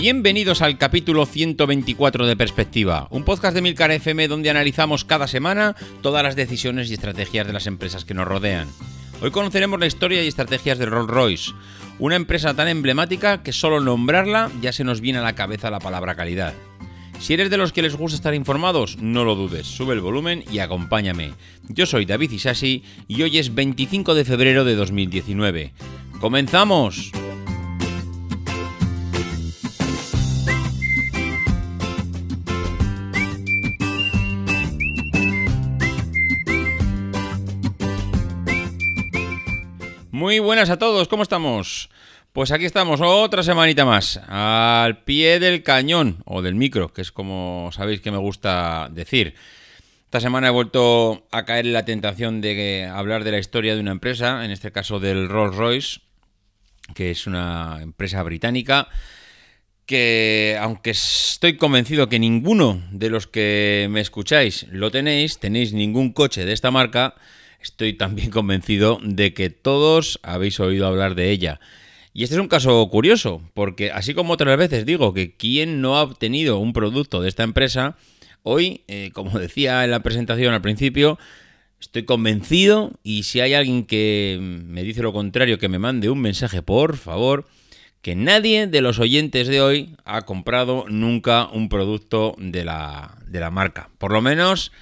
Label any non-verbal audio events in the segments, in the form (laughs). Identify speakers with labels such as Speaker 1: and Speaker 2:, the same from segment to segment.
Speaker 1: Bienvenidos al capítulo 124 de Perspectiva, un podcast de Milcar FM donde analizamos cada semana todas las decisiones y estrategias de las empresas que nos rodean. Hoy conoceremos la historia y estrategias de Rolls Royce, una empresa tan emblemática que solo nombrarla ya se nos viene a la cabeza la palabra calidad. Si eres de los que les gusta estar informados, no lo dudes, sube el volumen y acompáñame. Yo soy David Isasi y hoy es 25 de febrero de 2019. ¡Comenzamos! Muy buenas a todos, ¿cómo estamos? Pues aquí estamos, otra semanita más, al pie del cañón, o del micro, que es como sabéis que me gusta decir. Esta semana he vuelto a caer en la tentación de hablar de la historia de una empresa, en este caso del Rolls Royce, que es una empresa británica que, aunque estoy convencido que ninguno de los que me escucháis lo tenéis, tenéis ningún coche de esta marca, estoy también (laughs) convencido de que todos habéis oído hablar de ella. Y este es un caso curioso, porque así como otras veces digo que quien no ha obtenido un producto de esta empresa, hoy, eh, como decía en la presentación al principio, estoy convencido y si hay alguien que me dice lo contrario, que me mande un mensaje, por favor, que nadie de los oyentes de hoy ha comprado nunca un producto de la, de la marca. Por lo menos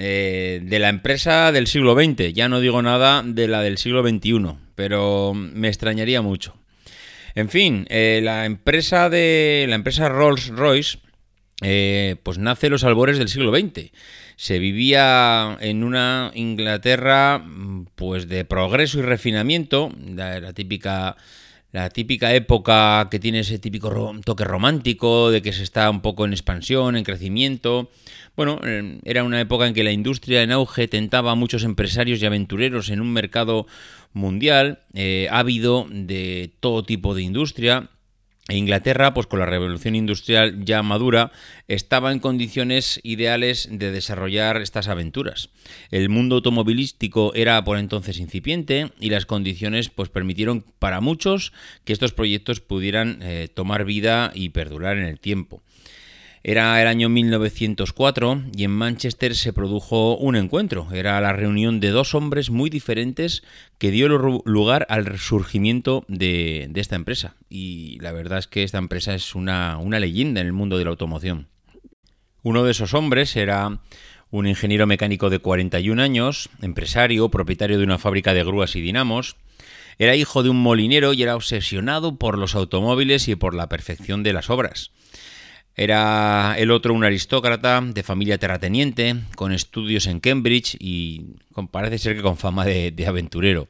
Speaker 1: eh, de la empresa del siglo XX. Ya no digo nada de la del siglo XXI, pero me extrañaría mucho. En fin, eh, la empresa de la empresa Rolls Royce, eh, pues nace los albores del siglo XX. Se vivía en una Inglaterra, pues de progreso y refinamiento, la típica la típica época que tiene ese típico toque romántico, de que se está un poco en expansión, en crecimiento. Bueno, eh, era una época en que la industria en auge tentaba a muchos empresarios y aventureros en un mercado mundial, eh, ávido de todo tipo de industria, Inglaterra, pues con la revolución industrial ya madura, estaba en condiciones ideales de desarrollar estas aventuras. El mundo automovilístico era por entonces incipiente y las condiciones pues permitieron para muchos que estos proyectos pudieran eh, tomar vida y perdurar en el tiempo. Era el año 1904 y en Manchester se produjo un encuentro. Era la reunión de dos hombres muy diferentes que dio lugar al resurgimiento de, esta empresa. Y la verdad es que esta empresa es una, una leyenda en el mundo de la automoción. Uno de esos hombres era un ingeniero mecánico de 41 años, empresario, propietario de una fábrica de grúas y dinamos. Era hijo de un molinero y era obsesionado por los automóviles y por la perfección de las obras. Era el otro un aristócrata de familia terrateniente, con estudios en Cambridge y parece ser que con fama de, aventurero.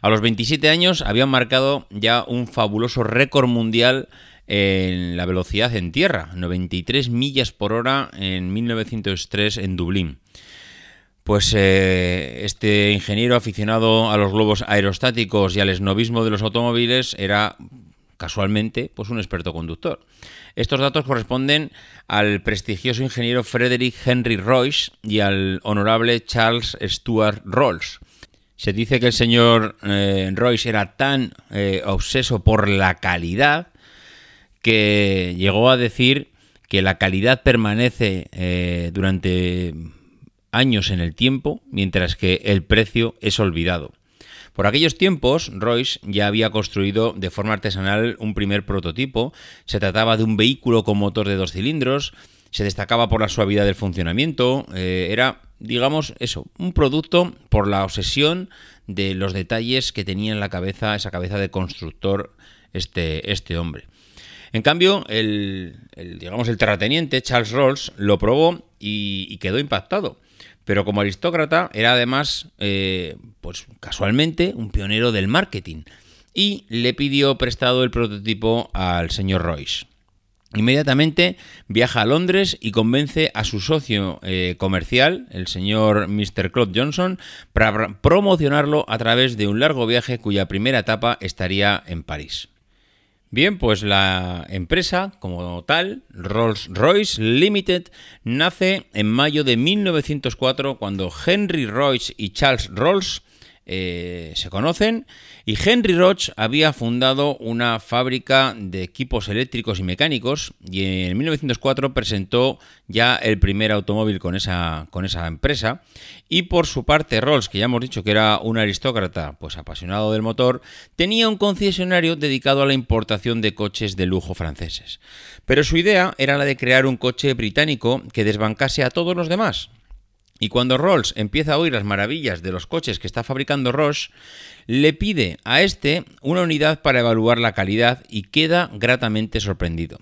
Speaker 1: A los 27 años habían marcado ya un fabuloso récord mundial en la velocidad en tierra, 93 millas por hora en 1903 en Dublín. Pues eh, este ingeniero aficionado a los globos aerostáticos y al esnovismo de los automóviles era casualmente pues un experto conductor. Estos datos corresponden al prestigioso ingeniero Frederick Henry Royce y al honorable Charles Stuart Rolls. Se dice que el señor eh, Royce era tan eh, obseso por la calidad que llegó a decir que la calidad permanece eh, durante años en el tiempo, mientras que el precio es olvidado. Por aquellos tiempos, Royce ya había construido de forma artesanal un primer prototipo. Se trataba de un vehículo con motor de dos cilindros, se destacaba por la suavidad del funcionamiento, era digamos, eso, un producto por la obsesión de los detalles que tenía en la cabeza, esa cabeza de constructor, este, este hombre. En cambio, el, digamos, el terrateniente Charles Rolls lo probó y, quedó impactado. Pero como aristócrata era además, eh, pues casualmente, un pionero del marketing y le pidió prestado el prototipo al señor Royce. Inmediatamente viaja a Londres y convence a su socio eh, comercial, el señor Mr. Claude Johnson, para promocionarlo a través de un largo viaje cuya primera etapa estaría en París. Bien, pues la empresa como tal, Rolls-Royce Limited, nace en mayo de 1904 cuando Henry Royce y Charles Rolls eh, se conocen y Henry Roche había fundado una fábrica de equipos eléctricos y mecánicos y en 1904 presentó ya el primer automóvil con esa, con esa empresa y por su parte Rolls, que ya hemos dicho que era un aristócrata pues apasionado del motor, tenía un concesionario dedicado a la importación de coches de lujo franceses. Pero su idea era la de crear un coche británico que desbancase a todos los demás, y cuando Rolls empieza a oír las maravillas de los coches que está fabricando Roche, le pide a este una unidad para evaluar la calidad y queda gratamente sorprendido.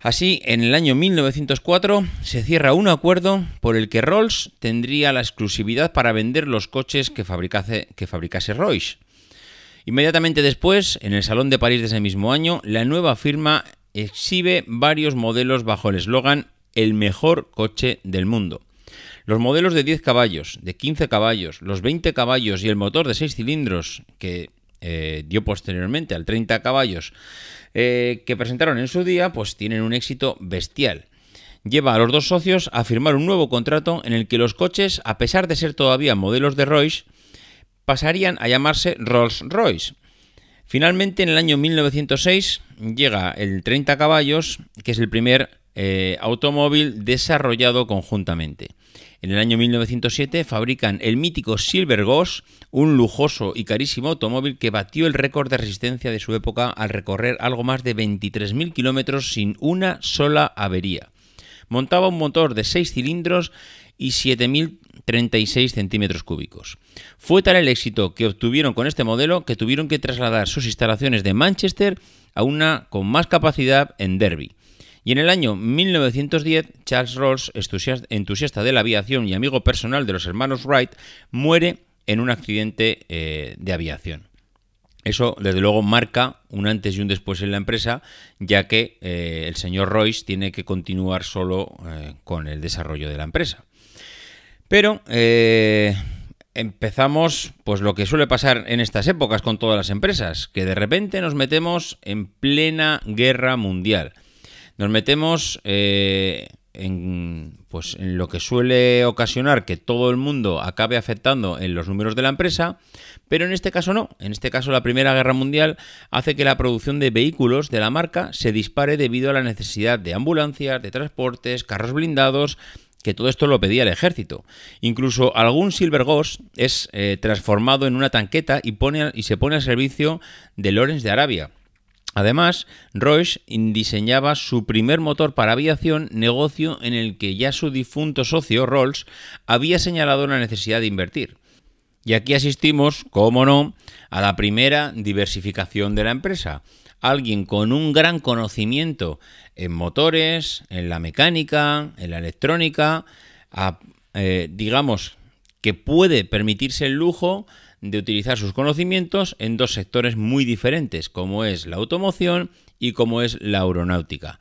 Speaker 1: Así, en el año 1904 se cierra un acuerdo por el que Rolls tendría la exclusividad para vender los coches que fabricase, Royce. Inmediatamente después, en el Salón de París de ese mismo año, la nueva firma exhibe varios modelos bajo el eslogan El mejor coche del mundo. Los modelos de 10 caballos, de 15 caballos, los 20 caballos y el motor de 6 cilindros que eh, dio posteriormente al 30 caballos eh, que presentaron en su día, pues tienen un éxito bestial. Lleva a los dos socios a firmar un nuevo contrato en el que los coches, a pesar de ser todavía modelos de Royce, pasarían a llamarse Rolls-Royce. Finalmente, en el año 1906, llega el 30 caballos, que es el primer eh, automóvil desarrollado conjuntamente. En el año 1907 fabrican el mítico Silver Ghost, un lujoso y carísimo automóvil que batió el récord de resistencia de su época al recorrer algo más de 23.000 kilómetros sin una sola avería. Montaba un motor de 6 cilindros y 7.036 centímetros cúbicos. Fue tal el éxito que obtuvieron con este modelo que tuvieron que trasladar sus instalaciones de Manchester a una con más capacidad en Derby. Y en el año 1910, Charles Rolls, entusiasta de la aviación y amigo personal de los hermanos Wright, muere en un accidente eh, de aviación. Eso, desde luego, marca un antes y un después en la empresa, ya que eh, el señor Royce tiene que continuar solo eh, con el desarrollo de la empresa. Pero empezamos, pues lo que suele pasar en estas épocas con todas las empresas, que de repente nos metemos en plena guerra mundial. Nos metemos eh, en, pues, en lo que suele ocasionar que todo el mundo acabe afectando en los números de la empresa, pero en este caso no. En este caso la Primera Guerra Mundial hace que la producción de vehículos de la marca se dispare debido a la necesidad de ambulancias, de transportes, carros blindados, que todo esto lo pedía el ejército. Incluso algún Silver Ghost es eh, transformado en una tanqueta y, pone, y se pone al servicio de Lorenz de Arabia. Además, Roche diseñaba su primer motor para aviación, negocio en el que ya su difunto socio Rolls había señalado la necesidad de invertir. Y aquí asistimos, como no, a la primera diversificación de la empresa. Alguien con un gran conocimiento en motores, en la mecánica, en la electrónica, eh, digamos que puede permitirse el lujo de utilizar sus conocimientos en dos sectores muy diferentes, como es la automoción y como es la aeronáutica.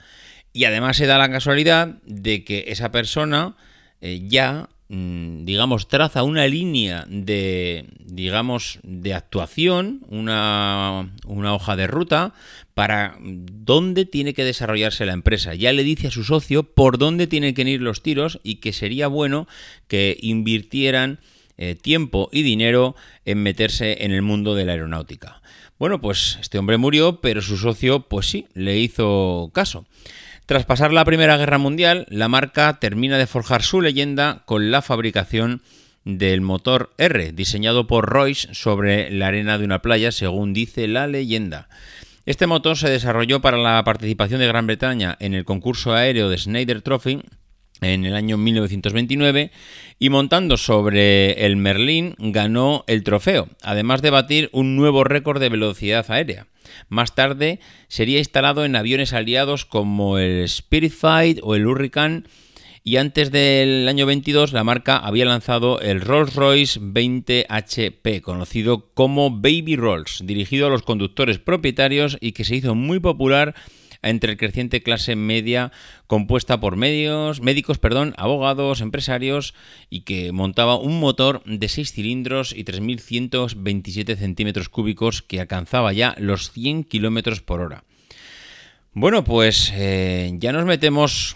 Speaker 1: Y además se da la casualidad de que esa persona eh, ya, mm, digamos, traza una línea de, digamos, de actuación, una, una hoja de ruta para dónde tiene que desarrollarse la empresa. Ya le dice a su socio por dónde tienen que ir los tiros y que sería bueno que invirtieran eh, tiempo y dinero en meterse en el mundo de la aeronáutica. Bueno, pues este hombre murió, pero su socio, pues sí, le hizo caso. Tras pasar la Primera Guerra Mundial, la marca termina de forjar su leyenda con la fabricación del motor R, diseñado por Royce sobre la arena de una playa, según dice la leyenda. Este motor se desarrolló para la participación de Gran Bretaña en el concurso aéreo de Snyder Trophy en el año 1929 y montando sobre el Merlin ganó el trofeo, además de batir un nuevo récord de velocidad aérea. Más tarde sería instalado en aviones aliados como el Spirit Fight o el Hurricane y antes del año 22 la marca había lanzado el Rolls-Royce 20 HP, conocido como Baby Rolls, dirigido a los conductores propietarios y que se hizo muy popular entre el creciente clase media compuesta por medios, médicos, perdón, abogados, empresarios y que montaba un motor de 6 cilindros y 3.127 centímetros cúbicos que alcanzaba ya los 100 kilómetros por hora. Bueno, pues eh, ya nos metemos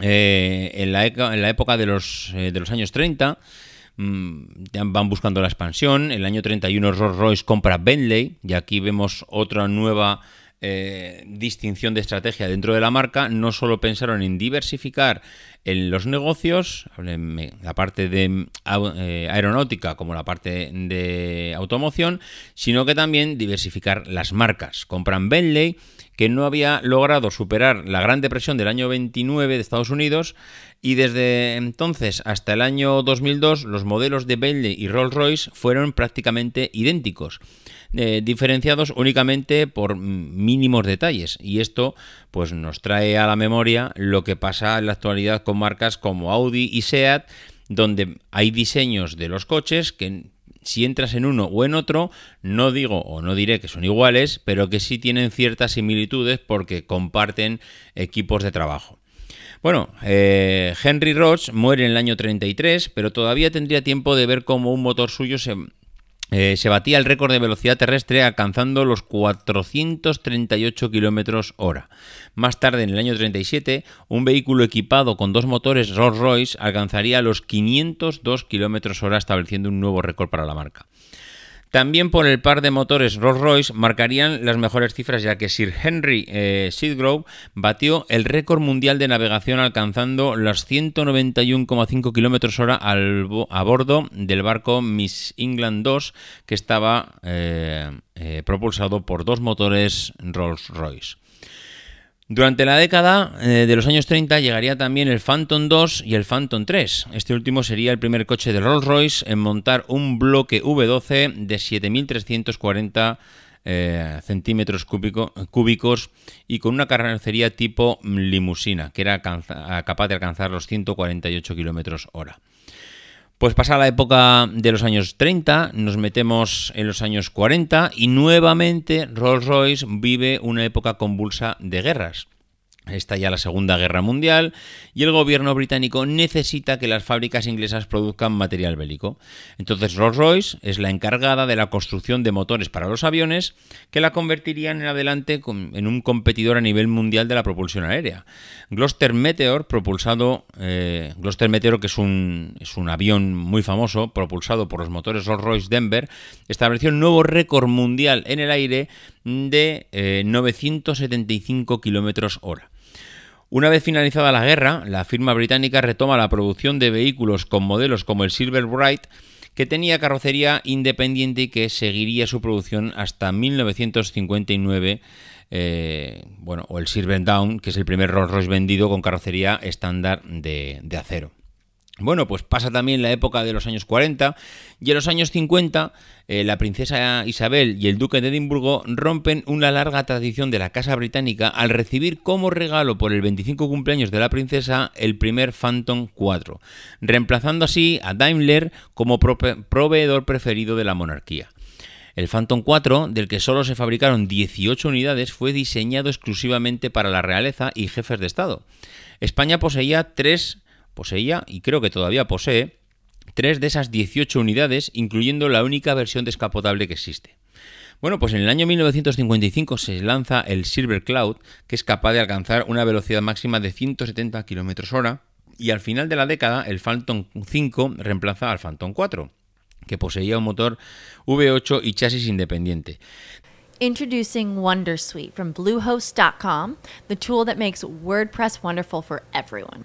Speaker 1: eh, en, la en, la época de los, eh, de los años 30 mm, van buscando la expansión. El año 31 Rolls Royce compra Bentley y aquí vemos otra nueva eh, distinción de estrategia dentro de la marca, no solo pensaron en diversificar en los negocios, la parte de eh, aeronáutica como la parte de automoción, sino que también diversificar las marcas. Compran Bentley, que no había logrado superar la Gran Depresión del año 29 de Estados Unidos, y desde entonces hasta el año 2002 los modelos de Bentley y Rolls-Royce fueron prácticamente idénticos. Eh, diferenciados únicamente por mínimos detalles. Y esto pues nos trae a la memoria lo que pasa en la actualidad con marcas como Audi y Seat, donde hay diseños de los coches que si entras en uno o en otro, no digo o no diré que son iguales, pero que sí tienen ciertas similitudes porque comparten equipos de trabajo. Bueno, eh, Henry Roach muere en el año 33, pero todavía tendría tiempo de ver cómo un motor suyo se, eh, se batía el récord de velocidad terrestre alcanzando los 438 km hora. Más tarde, en el año 37, un vehículo equipado con dos motores Rolls-Royce alcanzaría los 502 km hora, estableciendo un nuevo récord para la marca. También por el par de motores Rolls-Royce marcarían las mejores cifras ya que Sir Henry eh, Sidgrove batió el récord mundial de navegación alcanzando las 191,5 km hora a bordo del barco Miss England 2 que estaba eh, eh, propulsado por dos motores Rolls-Royce. Durante la década eh, de los años 30 llegaría también el Phantom 2 y el Phantom 3. Este último sería el primer coche de Rolls-Royce en montar un bloque V12 de 7.340 eh, centímetros cúbicos y con una carrocería tipo limusina, que era capaz de alcanzar los 148 kilómetros hora. Pues pasa la época de los años 30, nos metemos en los años 40 y nuevamente Rolls-Royce vive una época convulsa de guerras. Está ya la Segunda Guerra Mundial y el gobierno británico necesita que las fábricas inglesas produzcan material bélico. Entonces Rolls-Royce es la encargada de la construcción de motores para los aviones que la convertirían en adelante en un competidor a nivel mundial de la propulsión aérea. Gloster Meteor, propulsado, eh, Gloster Meteor que es un, es un avión muy famoso, propulsado por los motores Rolls-Royce Denver, estableció un nuevo récord mundial en el aire de 975 eh, kilómetros hora. Una vez finalizada la guerra, la firma británica retoma la producción de vehículos con modelos como el Silver Bright, que tenía carrocería independiente y que seguiría su producción hasta 1959, eh, bueno, o el Silver Down, que es el primer Rolls Royce vendido con carrocería estándar de acero. Bueno, pues pasa también la época de los años 40 y en los años 50 eh, la princesa Isabel y el duque de Edimburgo rompen una larga tradición de la casa británica al recibir como regalo por el 25 cumpleaños de la princesa el primer Phantom 4, reemplazando así a Daimler como proveedor preferido de la monarquía. El Phantom 4, del que solo se fabricaron 18 unidades, fue diseñado exclusivamente para la realeza y jefes de Estado. España poseía tres Poseía, y creo que todavía posee, tres de esas 18 unidades, incluyendo la única versión descapotable que existe. Bueno, pues en el año 1955 se lanza el Silver Cloud, que es capaz de alcanzar una velocidad máxima de 170 km hora y al final de la década el Phantom 5 reemplaza al Phantom 4, que poseía un motor V8 y chasis independiente.
Speaker 2: Introducing Wondersuite from Bluehost.com, the tool that makes WordPress wonderful for everyone.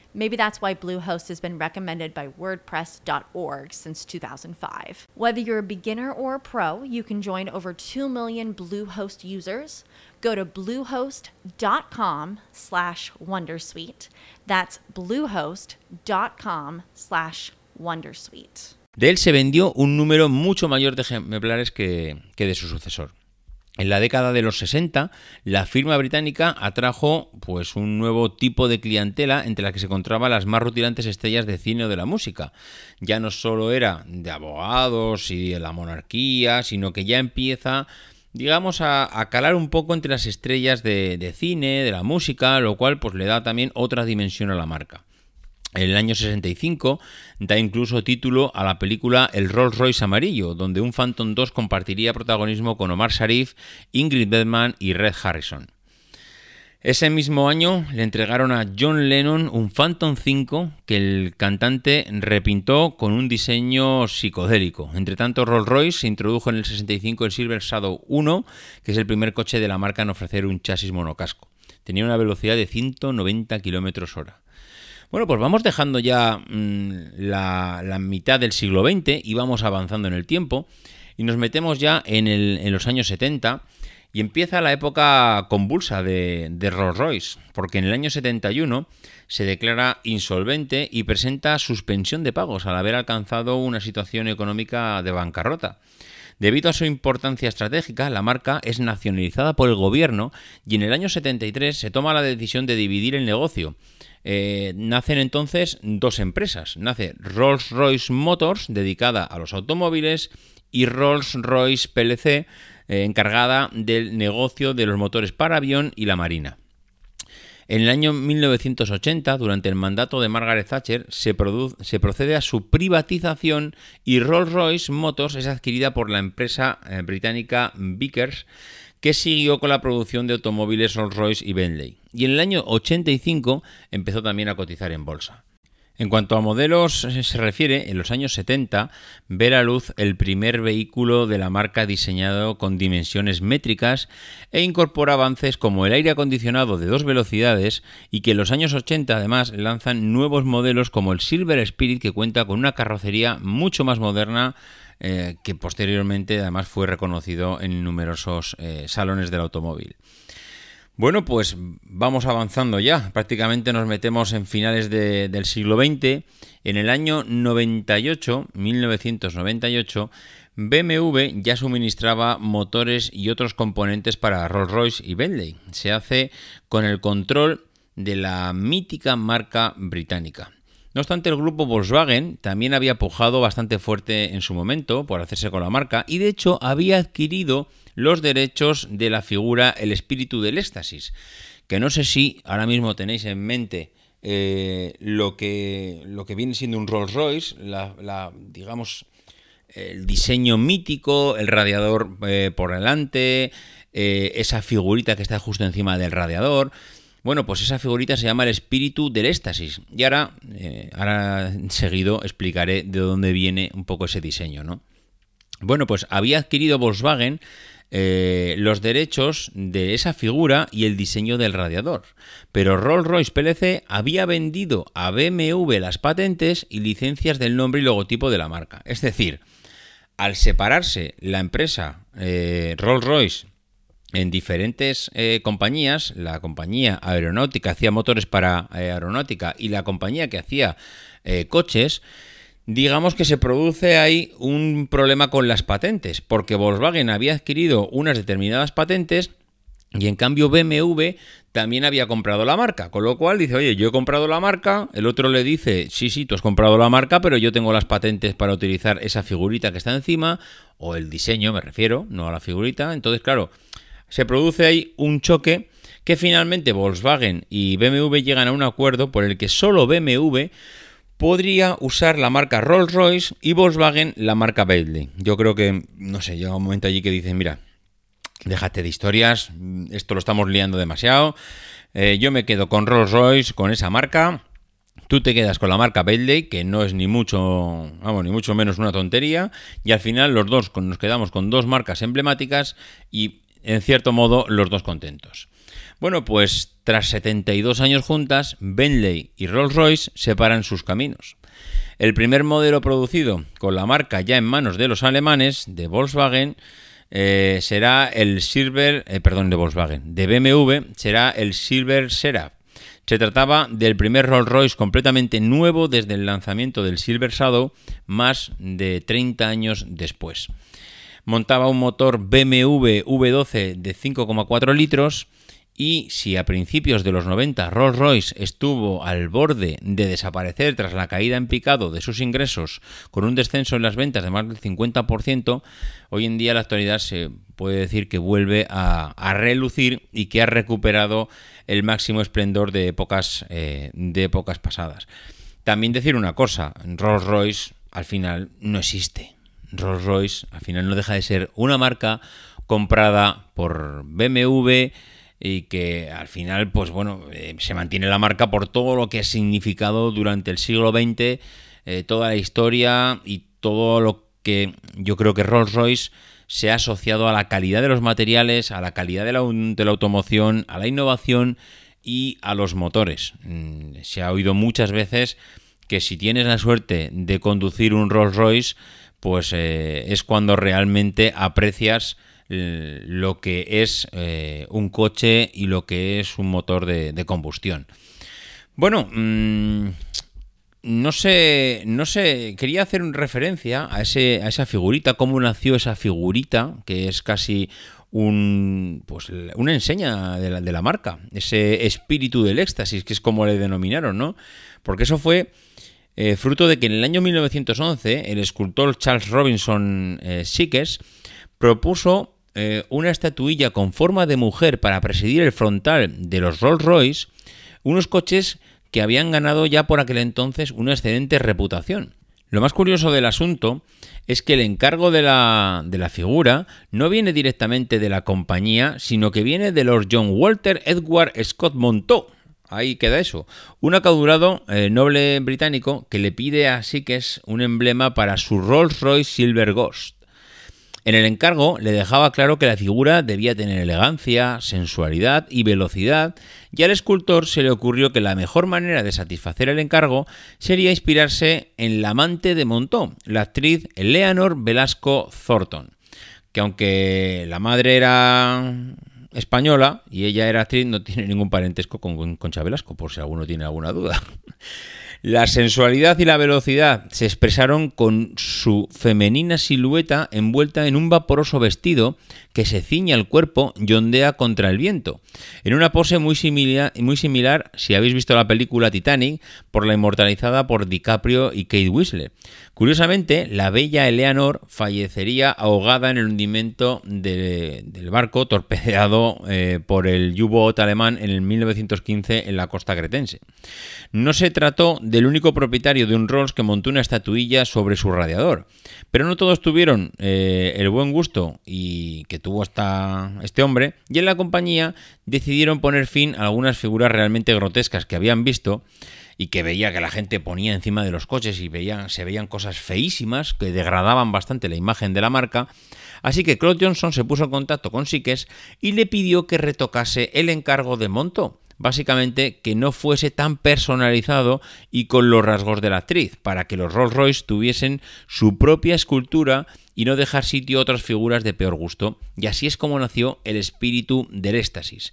Speaker 2: Maybe that's why Bluehost has been recommended by WordPress.org since 2005. Whether you're a beginner or a pro, you can join over 2 million Bluehost users. Go to bluehost.com slash Wondersuite. That's bluehost.com slash Wondersuite.
Speaker 1: De él se vendió un número mucho mayor de ejemplares que, que de su sucesor. En la década de los 60, la firma británica atrajo pues un nuevo tipo de clientela entre la que se encontraban las más rutilantes estrellas de cine o de la música. Ya no solo era de abogados y de la monarquía, sino que ya empieza digamos, a, calar un poco entre las estrellas de, de, cine, de la música, lo cual pues le da también otra dimensión a la marca. En el año 65 da incluso título a la película El Rolls Royce Amarillo, donde un Phantom 2 compartiría protagonismo con Omar Sharif, Ingrid Bergman y Red Harrison. Ese mismo año le entregaron a John Lennon un Phantom 5 que el cantante repintó con un diseño psicodélico. Entre tanto, Rolls Royce se introdujo en el 65 el Silver Shadow 1, que es el primer coche de la marca en ofrecer un chasis monocasco. Tenía una velocidad de 190 km hora. Bueno, pues vamos dejando ya mm, la, mitad del siglo XX y vamos avanzando en el tiempo y nos metemos ya en, los años 70 y empieza la época convulsa de, de Rolls Royce, porque en el año 71 se declara insolvente y presenta suspensión de pagos al haber alcanzado una situación económica de bancarrota. Debido a su importancia estratégica, la marca es nacionalizada por el gobierno y en el año 73 se toma la decisión de dividir el negocio eh, nacen entonces dos empresas. Nace Rolls-Royce Motors, dedicada a los automóviles, y Rolls-Royce PLC, eh, encargada del negocio de los motores para avión y la marina. En el año 1980, durante el mandato de Margaret Thatcher, se, procede a su privatización y Rolls-Royce Motors es adquirida por la empresa eh, británica Vickers, que siguió con la producción de automóviles Rolls-Royce y Bentley. Y en el año 85 empezó también a cotizar en bolsa. En cuanto a modelos se refiere, en los años 70 ve la luz el primer vehículo de la marca diseñado con dimensiones métricas e incorpora avances como el aire acondicionado de dos velocidades y que en los años 80 además lanzan nuevos modelos como el Silver Spirit que cuenta con una carrocería mucho más moderna eh, que posteriormente además fue reconocido en numerosos eh, salones del automóvil. Bueno, pues vamos avanzando ya. Prácticamente nos metemos en finales del siglo XX. En el año 98, 1998, BMW ya suministraba motores y otros componentes para Rolls-Royce y Bentley. Se hace con el control de la mítica marca británica. No obstante, el grupo Volkswagen también había pujado bastante fuerte en su momento por hacerse con la marca y de hecho había adquirido los derechos de la figura El espíritu del éxtasis, que no sé si ahora mismo tenéis en mente eh, lo, que, lo que viene siendo un Rolls Royce, la, digamos, el diseño mítico, el radiador eh, por delante, eh, esa figurita que está justo encima del radiador. Bueno, pues esa figurita se llama el espíritu del éxtasis. Y ahora, eh, ahora seguido explicaré de dónde viene un poco ese diseño, ¿no? Bueno, pues había adquirido Volkswagen eh, los derechos de esa figura y el diseño del radiador. Pero Rolls-Royce PLC había vendido a BMW las patentes y licencias del nombre y logotipo de la marca. Es decir, al separarse la empresa eh, Rolls-Royce en diferentes eh, compañías, la compañía aeronáutica hacía motores para eh, aeronáutica y la compañía que hacía eh, coches, digamos que se produce ahí un problema con las patentes, porque Volkswagen había adquirido unas determinadas patentes y en cambio BMW también había comprado la marca, con lo cual dice, oye, yo he comprado la marca, el otro le dice, sí, sí, tú has comprado la marca, pero yo tengo las patentes para utilizar esa figurita que está encima, o el diseño, me refiero, no a la figurita. Entonces, claro, se produce ahí un choque que finalmente Volkswagen y BMW llegan a un acuerdo por el que solo BMW podría usar la marca Rolls Royce y Volkswagen la marca Bentley. Yo creo que, no sé, llega un momento allí que dicen, mira, déjate de historias, esto lo estamos liando demasiado, eh, yo me quedo con Rolls Royce, con esa marca. Tú te quedas con la marca Bentley, que no es ni mucho, vamos, ni mucho menos una tontería, y al final los dos nos quedamos con dos marcas emblemáticas y en cierto modo los dos contentos. Bueno, pues tras 72 años juntas, Bentley y Rolls-Royce separan sus caminos. El primer modelo producido con la marca ya en manos de los alemanes, de Volkswagen, eh, será el Silver, eh, perdón, de Volkswagen, de BMW, será el Silver Seraph. Se trataba del primer Rolls Royce completamente nuevo desde el lanzamiento del Silver Shadow, más de 30 años después. Montaba un motor BMW V12 de 5,4 litros, y si a principios de los 90 Rolls Royce estuvo al borde de desaparecer tras la caída en picado de sus ingresos con un descenso en las ventas de más del 50%, hoy en día la actualidad se puede decir que vuelve a, relucir y que ha recuperado el máximo esplendor de épocas, eh, de épocas pasadas. También decir una cosa, Rolls Royce al final no existe. Rolls Royce al final no deja de ser una marca comprada por BMW, y que al final, pues bueno, eh, se mantiene la marca por todo lo que ha significado durante el siglo XX, eh, toda la historia y todo lo que yo creo que Rolls Royce se ha asociado a la calidad de los materiales, a la calidad de la, de la automoción, a la innovación y a los motores. Mm, se ha oído muchas veces que si tienes la suerte de conducir un Rolls Royce, pues eh, es cuando realmente aprecias eh, lo que es eh, un coche y lo que es un motor de, combustión. Bueno, mm, no sé, no sé, quería hacer referencia a, ese, a esa figurita, cómo nació esa figurita, que es casi un, pues, una enseña de la marca, ese espíritu del éxtasis, que es como le denominaron, ¿no? Porque eso fue eh, fruto de que en el año 1911 el escultor Charles Robinson eh, propuso eh, una estatuilla con forma de mujer para presidir el frontal de los Rolls Royce, unos coches que habían ganado ya por aquel entonces una excelente reputación. Lo más curioso del asunto es que el encargo de la, de la, figura no viene directamente de la compañía, sino que viene de Lord John Walter Edward Scott Montaut. Ahí queda eso. Un acaudurado eh, noble británico que le pide a Sikes un emblema para su Rolls Royce Silver Ghost. En el encargo le dejaba claro que la figura debía tener elegancia, sensualidad y velocidad, y al escultor se le ocurrió que la mejor manera de satisfacer el encargo sería inspirarse en la amante de Montó, la actriz Eleanor Velasco Thornton, que aunque la madre era española y ella era actriz, no tiene ningún parentesco con Concha Velasco, por si alguno tiene alguna duda. (laughs) La sensualidad y la velocidad se expresaron con su femenina silueta envuelta en un vaporoso vestido que se ciña el cuerpo y ondea contra el viento, en una pose muy similar, muy similar si habéis visto la película Titanic por la inmortalizada por DiCaprio y Kate Winslet. Curiosamente, la bella Eleanor fallecería ahogada en el hundimiento del barco torpedeado eh, por el U-Boat alemán en el 1915 en la costa cretense. No se trató del único propietario de un Rolls que montó una estatuilla sobre su radiador, pero no todos tuvieron eh, el buen gusto y que tuvo hasta este hombre, y en la compañía decidieron poner fin a algunas figuras realmente grotescas que habían visto y que veía que la gente ponía encima de los coches y veían, se veían cosas feísimas que degradaban bastante la imagen de la marca. Así que Claude Johnson se puso en contacto con Sikes y le pidió que retocase el encargo de Monto. Básicamente que no fuese tan personalizado y con los rasgos de la actriz, para que los Rolls Royce tuviesen su propia escultura y no dejar sitio a otras figuras de peor gusto. Y así es como nació el espíritu del éxtasis.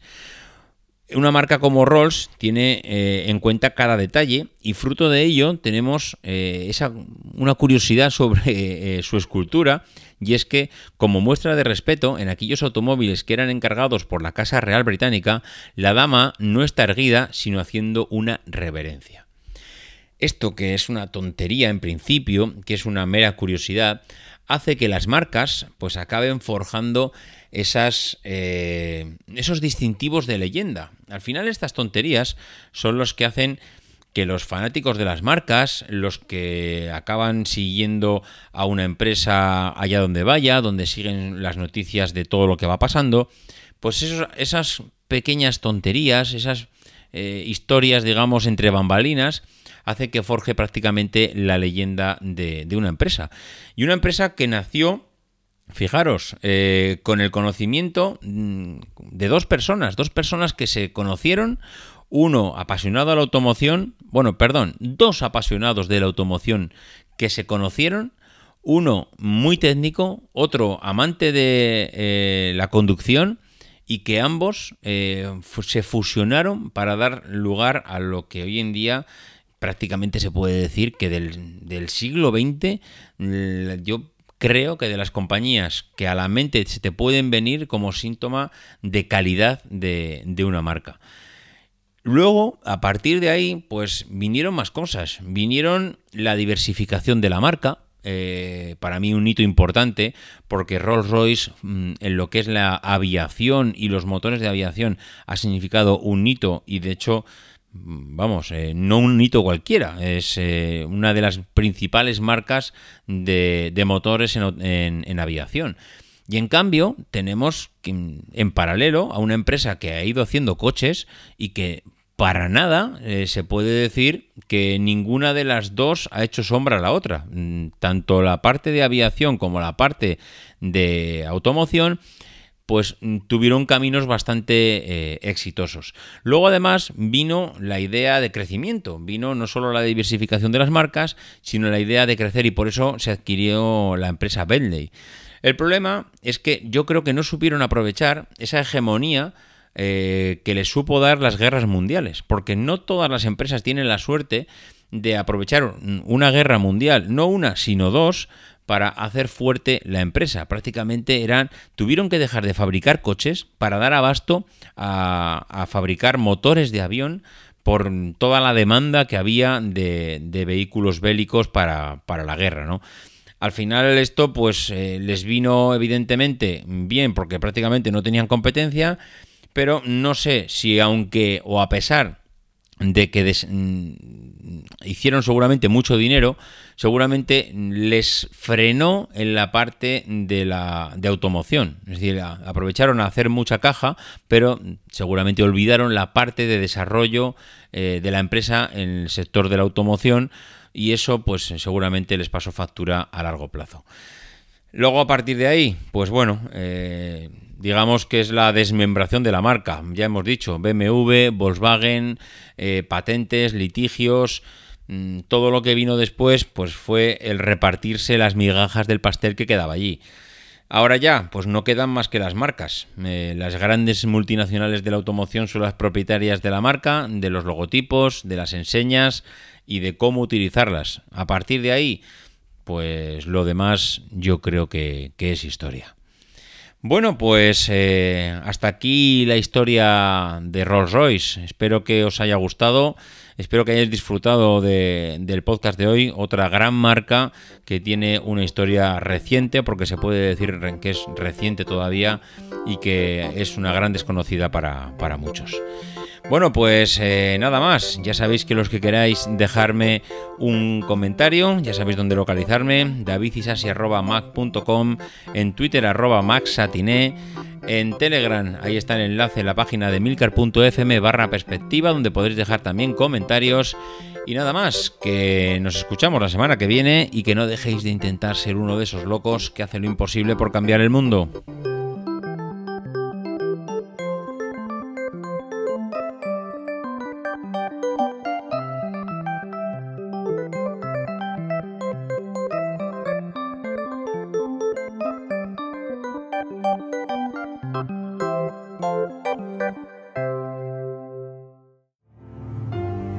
Speaker 1: Una marca como Rolls tiene eh, en cuenta cada detalle y fruto de ello tenemos eh, esa, una curiosidad sobre (laughs) eh, su escultura y es que como muestra de respeto en aquellos automóviles que eran encargados por la Casa Real Británica, la dama no está erguida sino haciendo una reverencia. Esto que es una tontería en principio, que es una mera curiosidad, hace que las marcas pues acaben forjando esas, eh, esos distintivos de leyenda. Al final estas tonterías son los que hacen que los fanáticos de las marcas, los que acaban siguiendo a una empresa allá donde vaya, donde siguen las noticias de todo lo que va pasando, pues esas pequeñas tonterías, esas eh, historias, digamos, entre bambalinas, hace que forje prácticamente la leyenda de, una empresa. Y una empresa que nació Fijaros, eh, con el conocimiento mm, de dos personas, dos personas que se conocieron, uno apasionado a la automoción, bueno, perdón, dos apasionados de la automoción que se conocieron, uno muy técnico, otro amante de eh, la conducción y que ambos eh, se fusionaron para dar lugar a lo que hoy en día prácticamente se puede decir que del, siglo XX, yo creo que de las compañías que a la mente se te pueden venir como síntoma de calidad de, una marca. Luego, a partir de ahí, pues vinieron más cosas. Vinieron la diversificación de la marca, eh, para mí un hito importante porque Rolls Royce mm, en lo que es la aviación y los motores de aviación ha significado un hito y de hecho vamos, eh, no un hito cualquiera, es eh, una de las principales marcas de, motores en, aviación. Y en cambio tenemos en paralelo a una empresa que ha ido haciendo coches y que para nada eh, se puede decir que ninguna de las dos ha hecho sombra a la otra. Mm, tanto la parte de aviación como la parte de automoción pues mm, tuvieron caminos bastante eh, exitosos. Luego además vino la idea de crecimiento, vino no solo la diversificación de las marcas, sino la idea de crecer y por eso se adquirió la empresa Bentley. El problema es que yo creo que no supieron aprovechar esa hegemonía eh, que les supo dar las guerras mundiales, porque no todas las empresas tienen la suerte de aprovechar una guerra mundial, no una, sino dos, para hacer fuerte la empresa. Prácticamente eran, tuvieron que dejar de fabricar coches para dar abasto a, fabricar motores de avión por toda la demanda que había de, vehículos bélicos para, la guerra, ¿no? Al final esto pues eh, les vino evidentemente bien porque prácticamente no tenían competencia, pero no sé si aunque o a pesar de que mm, hicieron seguramente mucho dinero, seguramente les frenó en la parte de la de automoción. Es decir, aprovecharon a hacer mucha caja, pero seguramente olvidaron la parte de desarrollo eh, de la empresa en el sector de la automoción y eso pues seguramente les pasó factura a largo plazo. Luego a partir de ahí, pues bueno, eh, digamos que es la desmembración de la marca. Ya hemos dicho, BMW, Volkswagen, eh, patentes, litigios, mm, todo lo que vino después, pues fue el repartirse las migajas del pastel que quedaba allí. Ahora ya, pues no quedan más que las marcas. Eh, las grandes multinacionales de la automoción son las propietarias de la marca, de los logotipos, de las enseñas y de cómo utilizarlas. A partir de ahí, pues lo demás yo creo que es historia. Bueno, pues eh, hasta aquí la historia de Rolls Royce. Espero que os haya gustado. Espero que hayáis disfrutado del podcast de hoy. Otra gran marca que tiene una historia reciente, porque se puede decir que es reciente todavía y que es una gran desconocida para, para muchos. Bueno, pues eh, nada más. Ya sabéis que los que queráis dejarme un comentario, ya sabéis dónde localizarme. davidisasi.mac.com, en Twitter arroba maxatiné, en Telegram, ahí está el enlace en la página de milcar.fm barra perspectiva, donde podréis dejar también comentarios. Y nada más, que nos escuchamos la semana que viene y que no dejéis de intentar ser uno de esos locos que hace lo imposible por cambiar el mundo.